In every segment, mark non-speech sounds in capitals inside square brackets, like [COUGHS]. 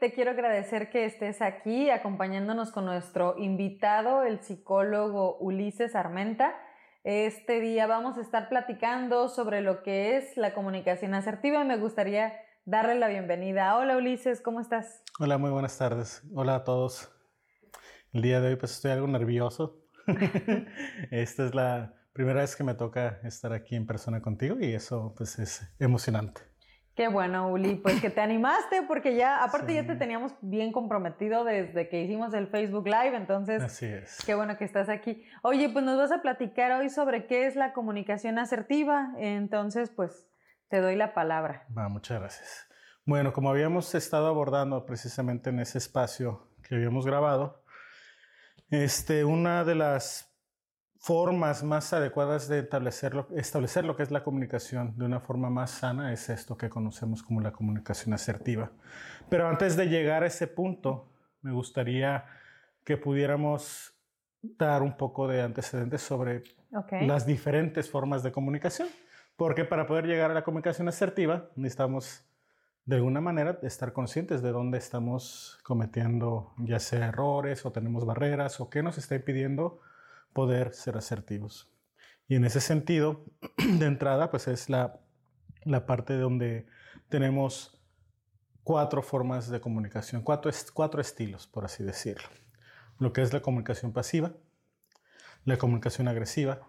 te quiero agradecer que estés aquí acompañándonos con nuestro invitado, el psicólogo Ulises Armenta. Este día vamos a estar platicando sobre lo que es la comunicación asertiva y me gustaría darle la bienvenida. Hola Ulises, ¿cómo estás? Hola, muy buenas tardes. Hola a todos. El día de hoy pues estoy algo nervioso. [LAUGHS] Esta es la primera vez que me toca estar aquí en persona contigo y eso pues es emocionante. Qué bueno, Uli, pues que te animaste porque ya, aparte ya te teníamos bien comprometido desde que hicimos el Facebook Live, entonces... Así es. Qué bueno que estás aquí. Oye, pues nos vas a platicar hoy sobre qué es la comunicación asertiva, entonces pues te doy la palabra. Va, muchas gracias. Bueno, como habíamos estado abordando precisamente en ese espacio que habíamos grabado, este, una de las formas más adecuadas de establecer establecer lo que es la comunicación de una forma más sana es esto que conocemos como la comunicación asertiva. Pero antes de llegar a ese punto, me gustaría que pudiéramos dar un poco de antecedentes sobre las diferentes formas de comunicación, porque para poder llegar a la comunicación asertiva necesitamos de alguna manera estar conscientes de dónde estamos cometiendo ya sea errores o tenemos barreras o qué nos está impidiendo poder ser asertivos. Y en ese sentido, [CLEARS THROAT] de entrada, pues es la, la parte donde tenemos cuatro formas de comunicación, cuatro, cuatro estilos, por así decirlo. Lo que es la comunicación pasiva, la comunicación agresiva,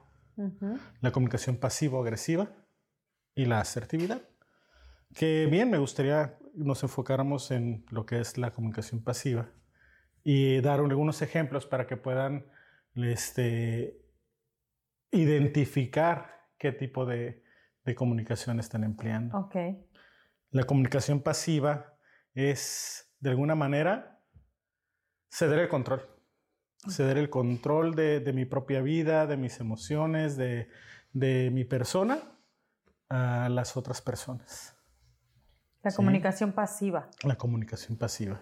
la comunicación pasivo-agresiva y la asertividad. Que bien, me gustaría nos enfocáramos en lo que es la comunicación pasiva y dar algunos ejemplos para que puedan este, identificar qué tipo de, comunicación están empleando. Okay. La comunicación pasiva es, de alguna manera, ceder el control. Ceder el control de, mi propia vida, de mis emociones, de, mi persona a las otras personas. La comunicación pasiva. La comunicación pasiva.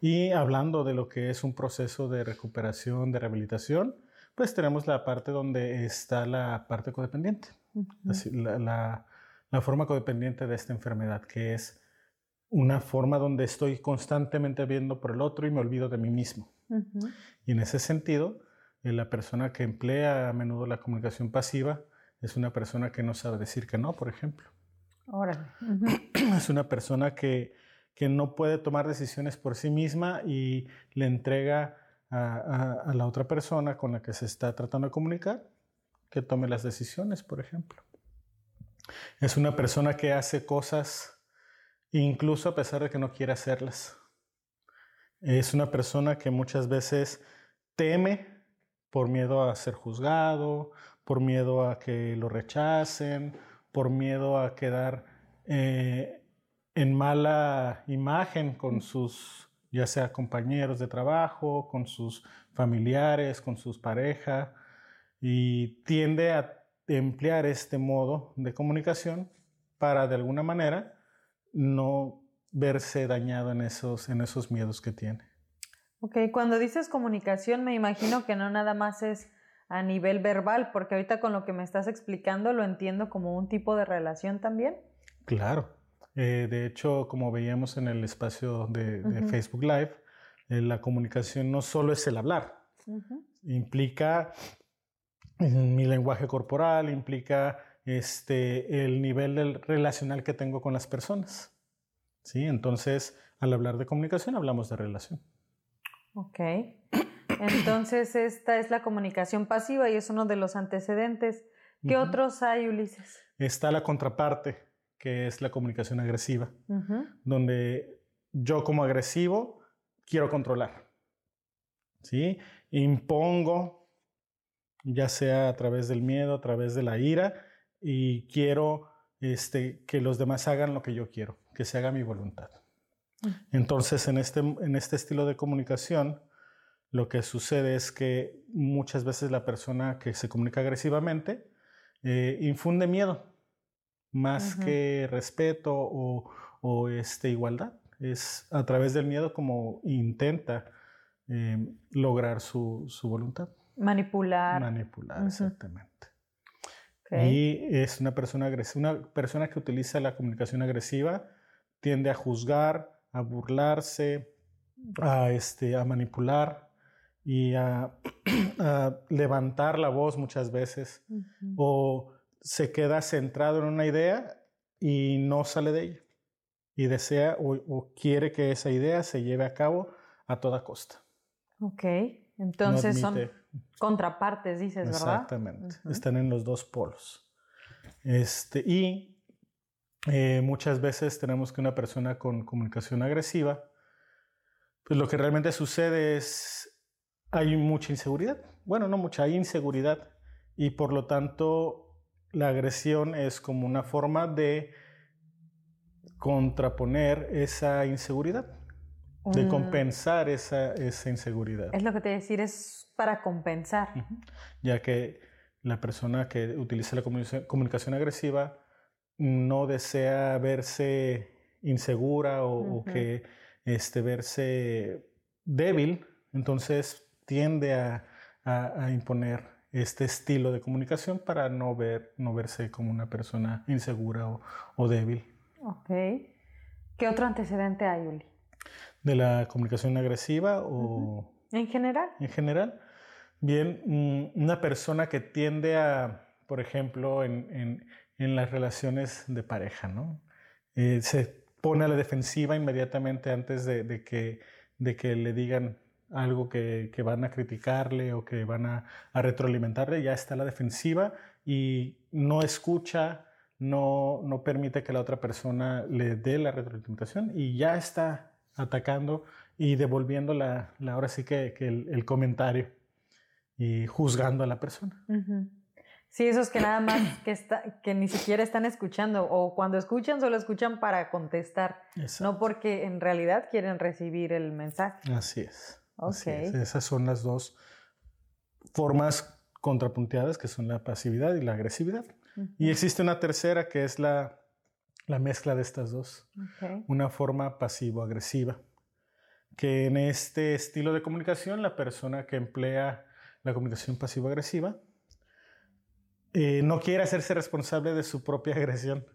Y hablando de lo que es un proceso de recuperación, de rehabilitación, pues tenemos la parte donde está la parte codependiente, la, forma codependiente de esta enfermedad, que es una forma donde estoy constantemente viendo por el otro y me olvido de mí mismo. Y en ese sentido, eh, la persona que emplea a menudo la comunicación pasiva es una persona que no sabe decir que no, por ejemplo. Órale. [CLEARS THROAT] Es una persona que que no puede tomar decisiones por sí misma y le entrega a, la otra persona con la que se está tratando de comunicar que tome las decisiones, por ejemplo. Es una persona que hace cosas incluso a pesar de que no quiere hacerlas. Es una persona que muchas veces teme por miedo a ser juzgado, por miedo a que lo rechacen, por miedo a quedar eh, en mala imagen con sus, ya sea compañeros de trabajo, con sus familiares, con sus parejas, y tiende a emplear este modo de comunicación para de alguna manera no verse dañado en esos, en esos miedos que tiene. Ok, cuando dices comunicación me imagino que no nada más es a nivel verbal, porque ahorita con lo que me estás explicando lo entiendo como un tipo de relación también. Claro, eh, de hecho, como veíamos en el espacio de, Facebook Live, eh, la comunicación no solo es el hablar, implica mi lenguaje corporal, implica este, el nivel del relacional que tengo con las personas. ¿Sí? Entonces, al hablar de comunicación, hablamos de relación. Ok. [COUGHS] Entonces, esta es la comunicación pasiva y es uno de los antecedentes. ¿Qué otros hay, Ulises? Está la contraparte, que es la comunicación agresiva, donde yo como agresivo quiero controlar, ¿sí? Impongo, ya sea a través del miedo, a través de la ira, y quiero este, que los demás hagan lo que yo quiero, que se haga mi voluntad. Entonces, en este, en este estilo de comunicación, lo que sucede es que muchas veces la persona que se comunica agresivamente eh, infunde miedo más que respeto o, este, igualdad. Es a través del miedo como intenta em, lograr su, voluntad. Manipular. Manipular, exactamente. Y es una persona, una persona que utiliza la comunicación agresiva, tiende a juzgar, a burlarse, a, este, a manipular y a, [CLEARS THROAT] levantar la voz muchas veces o se queda centrado en una idea y no sale de ella y desea o, quiere que esa idea se lleve a cabo a toda costa. Ok, entonces son contrapartes, dices, ¿verdad? Exactamente, están en los dos polos. Este, y eh, muchas veces tenemos que una persona con comunicación agresiva, pues lo que realmente sucede es, hay mucha inseguridad. Bueno, no mucha, hay inseguridad y por lo tanto la agresión es como una forma de contraponer esa inseguridad, de mm. compensar esa, esa, inseguridad. Es lo que te decir, es para compensar. Ya que la persona que utiliza la comunicación, agresiva no desea verse insegura o, que este, verse débil, entonces tiende a, imponer este estilo de comunicación para no, ver, no verse como una persona insegura o débil. Ok. ¿Qué otro antecedente hay, Uli? ¿De la comunicación agresiva o...? En general. En general. Bien, mm, una persona que tiende a, por ejemplo, en, las relaciones de pareja, ¿no? Eh, se pone a la defensiva inmediatamente antes de, que, de que le digan algo que, van a criticarle o que van a, a, retroalimentarle, ya está la defensiva y no escucha, no, no permite que la otra persona le dé la retroalimentación y ya está atacando y devolviendo la, la ahora sí que, que el, comentario y juzgando a la persona. Sí, esos que nada más que, está, que ni siquiera están escuchando o cuando escuchan solo escuchan para contestar, no porque en realidad quieren recibir el mensaje. Así es. Okay. Esas son las dos formas contrapunteadas que son la pasividad y la agresividad. Y existe una tercera que es la, mezcla de estas dos, una forma pasivo-agresiva, que en este estilo de comunicación la persona que emplea la comunicación pasivo-agresiva eh, no quiere hacerse responsable de su propia agresión.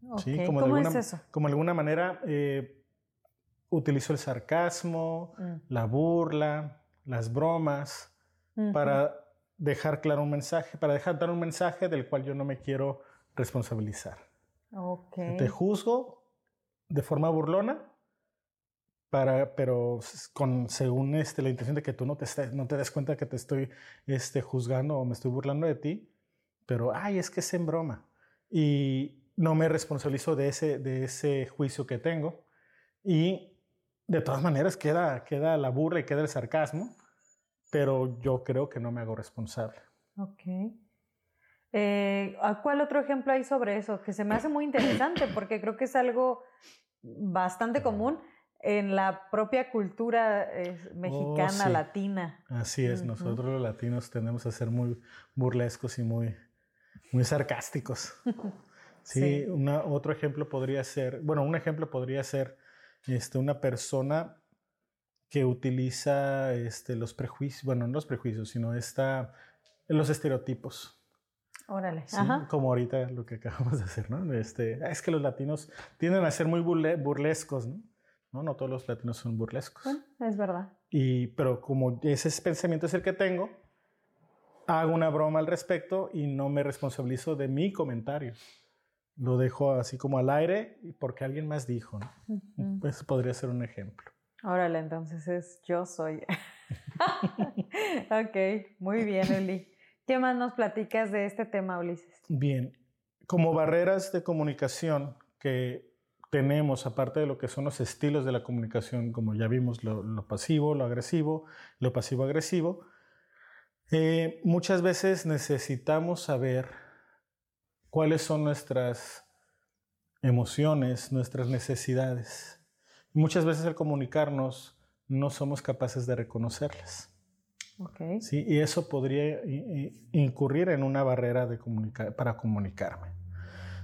Como ¿Cómo es eso? Como de alguna manera eh, utilizó el sarcasmo, mm. la burla, las bromas, para dejar claro un mensaje, para dejar dar un mensaje del cual yo no me quiero responsabilizar. Okay. Te juzgo de forma burlona, para, pero con, según este, la intención de que tú no te, no te des cuenta que te estoy este, juzgando o me estoy burlando de ti, pero, ay, es que es en broma. Y no me responsabilizo de ese, de ese juicio que tengo. Y de todas maneras queda, queda la burla y queda el sarcasmo pero yo creo que no me hago responsable. Ok. Eh, ¿Cuál otro ejemplo hay sobre eso? Que se me hace muy interesante porque creo que es algo bastante común en la propia cultura eh, mexicana, oh, latina. Así es, nosotros los latinos tendemos a ser muy burlescos y muy, muy sarcásticos. [LAUGHS] sí, otro ejemplo podría ser, bueno, un ejemplo podría ser este, una persona que utiliza este, los prejuicios, bueno, no los prejuicios, sino esta, los estereotipos. Órale. Como ahorita lo que acabamos de hacer, ¿no? Este, es que los latinos tienden a ser muy burlescos, ¿no? ¿no? No todos los latinos son burlescos. es verdad. Y, pero como ese pensamiento es el que tengo, hago una broma al respecto y no me responsabilizo de mi comentario. Lo dejo así como al aire porque alguien más dijo, ¿no? Pues podría ser un ejemplo. Órale, entonces es yo soy. [LAUGHS] ok, muy bien, Uli. ¿Qué más nos platicas de este tema, Ulises? Bien, como barreras de comunicación que tenemos, aparte de lo que son los estilos de la comunicación, como ya vimos, lo, pasivo, lo agresivo, lo pasivo-agresivo, eh, muchas veces necesitamos saber cuáles son nuestras emociones, nuestras necesidades Muchas veces al comunicarnos no somos capaces de reconocerlas. Okay. ¿sí? Y eso podría incurrir en una barrera de para comunicarme.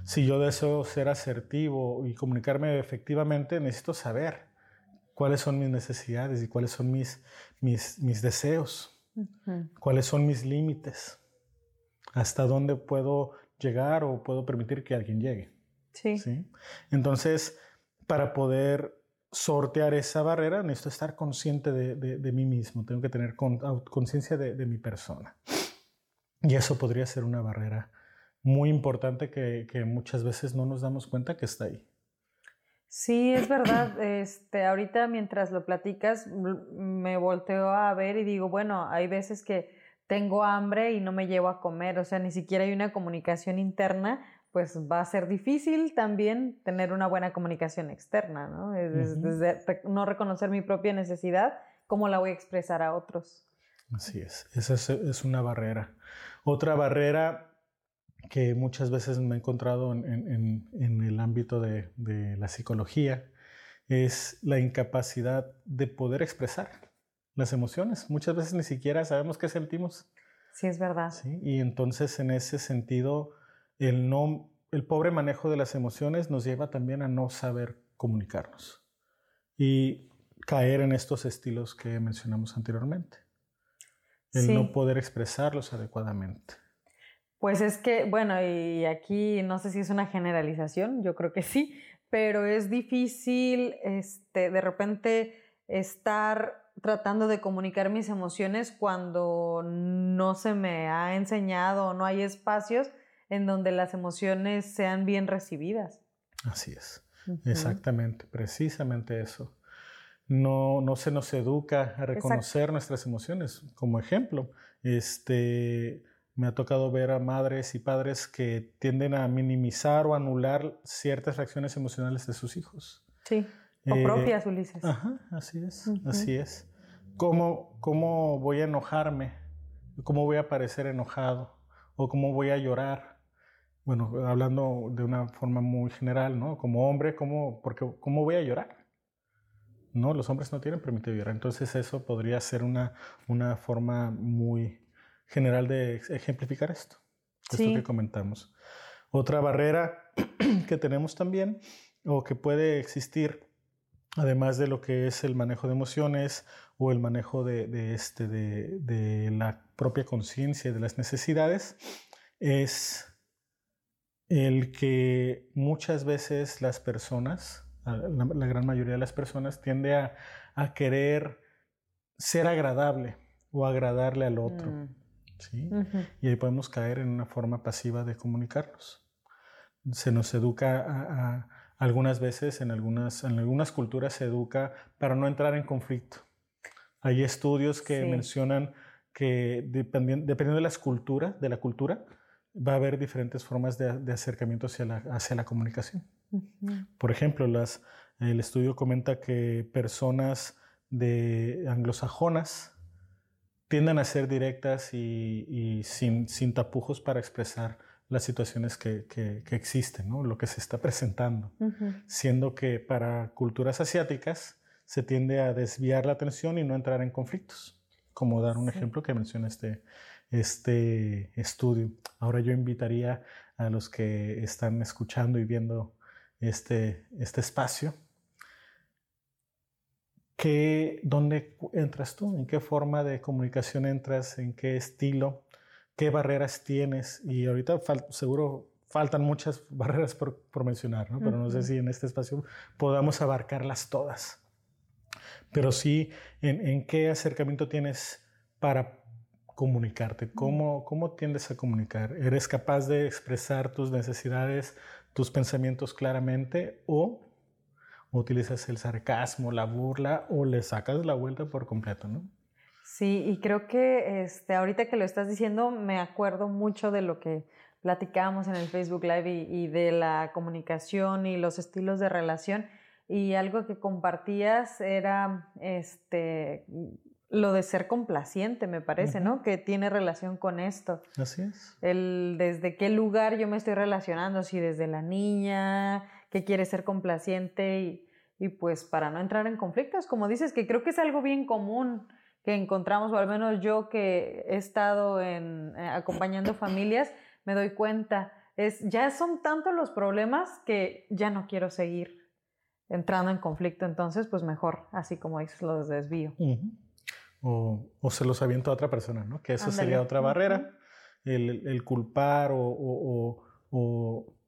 Si yo deseo ser asertivo y comunicarme efectivamente, necesito saber cuáles son mis necesidades y cuáles son mis, mis, mis deseos, cuáles son mis límites, hasta dónde puedo llegar o puedo permitir que alguien llegue. Sí. ¿sí? Entonces, para poder sortear esa barrera, necesito estar consciente de, mí mismo, tengo que tener conciencia de, mi persona. Y eso podría ser una barrera muy importante que, muchas veces no nos damos cuenta que está ahí. Sí, es verdad. [CLEARS THROAT] Este, ahorita mientras lo platicas, me volteo a ver y digo, bueno, hay veces que tengo hambre y no me llevo a comer, o sea, ni siquiera hay una comunicación interna, pues va a ser difícil también tener una buena comunicación externa, ¿no? Desde, no reconocer mi propia necesidad, ¿cómo la voy a expresar a otros? Así es, esa es, una barrera. Otra barrera que muchas veces me he encontrado en, el ámbito de, la psicología es la incapacidad de poder expresar las emociones. Muchas veces ni siquiera sabemos qué sentimos. Sí, es verdad. ¿sí? Y entonces en ese sentido el, no, el pobre manejo de las emociones nos lleva también a no saber comunicarnos y caer en estos estilos que mencionamos anteriormente. El no poder expresarlos adecuadamente. Pues es que, bueno, y aquí no sé si es una generalización, yo creo que sí, pero es difícil este, de repente estar tratando de comunicar mis emociones cuando no se me ha enseñado o no hay espacios en donde las emociones sean bien recibidas. Así es, exactamente, precisamente eso. No, no se nos educa a reconocer nuestras emociones. Como ejemplo, este, me ha tocado ver a madres y padres que tienden a minimizar o anular ciertas reacciones emocionales de sus hijos. Sí, o eh, propias, Ulises. Ajá, así es, así es. ¿Cómo, ¿Cómo voy a enojarme? ¿Cómo voy a parecer enojado? ¿O cómo voy a llorar? bueno, hablando de una forma muy general, ¿no? Como hombre, ¿cómo, porque, ¿cómo voy a llorar? No, los hombres no tienen permitido llorar. Entonces eso podría ser una, una forma muy general de ejemplificar esto, esto que comentamos. Otra barrera [CLEARS THROAT] que tenemos también, o que puede existir, además de lo que es el manejo de emociones o el manejo de, de este, de, de la propia conciencia de las necesidades, es el que muchas veces las personas, la, gran mayoría de las personas, tiende a, querer ser agradable o agradarle al otro. Mm. ¿sí? Y ahí podemos caer en una forma pasiva de comunicarnos. Se nos educa algunas veces, en algunas, en algunas culturas se educa para no entrar en conflicto. Hay estudios que mencionan que dependiendo, de las culturas, de la cultura, va a haber diferentes formas de, acercamiento hacia la, hacia la comunicación. Por ejemplo, las, el estudio comenta que personas de anglosajonas tienden a ser directas y, sin, sin, tapujos para expresar las situaciones que, que, existen, ¿no? lo que se está presentando, siendo que para culturas asiáticas se tiende a desviar la atención y no entrar en conflictos, como dar un ejemplo que menciona este, este estudio. Ahora yo invitaría a los que están escuchando y viendo este, este espacio, que, ¿dónde entras tú? ¿En qué forma de comunicación entras? ¿En qué estilo? ¿Qué barreras tienes? Y ahorita seguro faltan muchas [LAUGHS] barreras por, mencionar, ¿no? pero no sé si en este espacio podamos abarcarlas todas. Pero sí, ¿en, en qué acercamiento tienes para comunicarte? ¿Cómo, ¿Cómo tiendes a comunicar? ¿Eres capaz de expresar tus necesidades, tus pensamientos claramente o utilizas el sarcasmo, la burla o le sacas la vuelta por completo, ¿no? Sí, y creo que este, ahorita que lo estás diciendo me acuerdo mucho de lo que platicábamos en el Facebook Live y, y de la comunicación y los estilos de relación y algo que compartías era este lo de ser complaciente, me parece, ¿no? Que tiene relación con esto. Así es. El desde qué lugar yo me estoy relacionando, si desde la niña, que quiere ser complaciente y, y pues para no entrar en conflictos, como dices, que creo que es algo bien común que encontramos, o al menos yo que he estado en, eh, acompañando familias, me doy cuenta, es, ya son tantos los problemas que ya no quiero seguir entrando en conflicto, entonces pues mejor, así como dices, los desvío o, se los aviento a otra persona, ¿no? Que eso sería otra barrera, el, culpar o,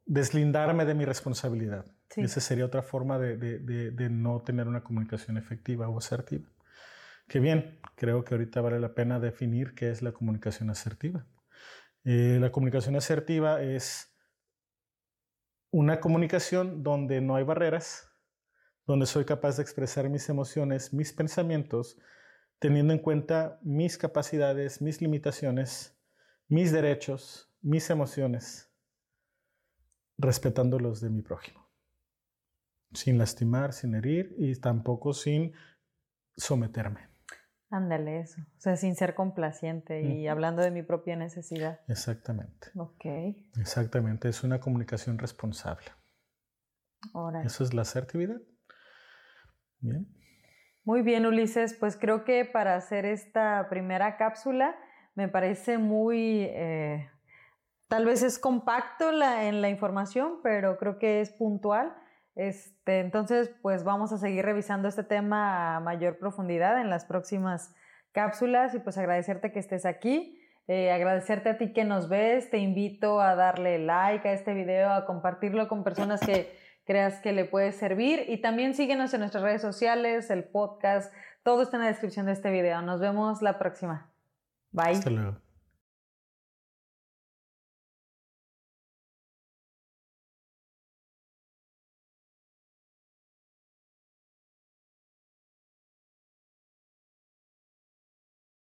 deslindarme de mi responsabilidad. Esa sería otra forma de, de, no tener una comunicación efectiva o asertiva. Que bien, creo que ahorita vale la pena definir qué es la comunicación asertiva. Eh, la comunicación asertiva es una comunicación donde no hay barreras, donde soy capaz de expresar mis emociones, mis pensamientos, teniendo en cuenta mis capacidades, mis limitaciones, mis derechos, mis emociones, respetando los de mi prójimo, sin lastimar, sin herir y tampoco sin someterme. Ándale, eso. O sea, sin ser complaciente y hablando de mi propia necesidad. Exactamente. Ok. Exactamente, es una comunicación responsable. Ahora. Eso es la asertividad. Bien. Muy bien, Ulises. Pues creo que para hacer esta primera cápsula me parece muy eh, Tal vez es compacto en la información, pero creo que es puntual. Este, entonces, pues vamos a seguir revisando este tema a mayor profundidad en las próximas cápsulas y pues agradecerte que estés aquí, eh, agradecerte a ti que nos ves, te invito a darle like a este video, a compartirlo con personas que creas que le puede servir y también síguenos en nuestras redes sociales, el podcast, todo está en la descripción de este video. Nos vemos la próxima. Bye. Hasta luego.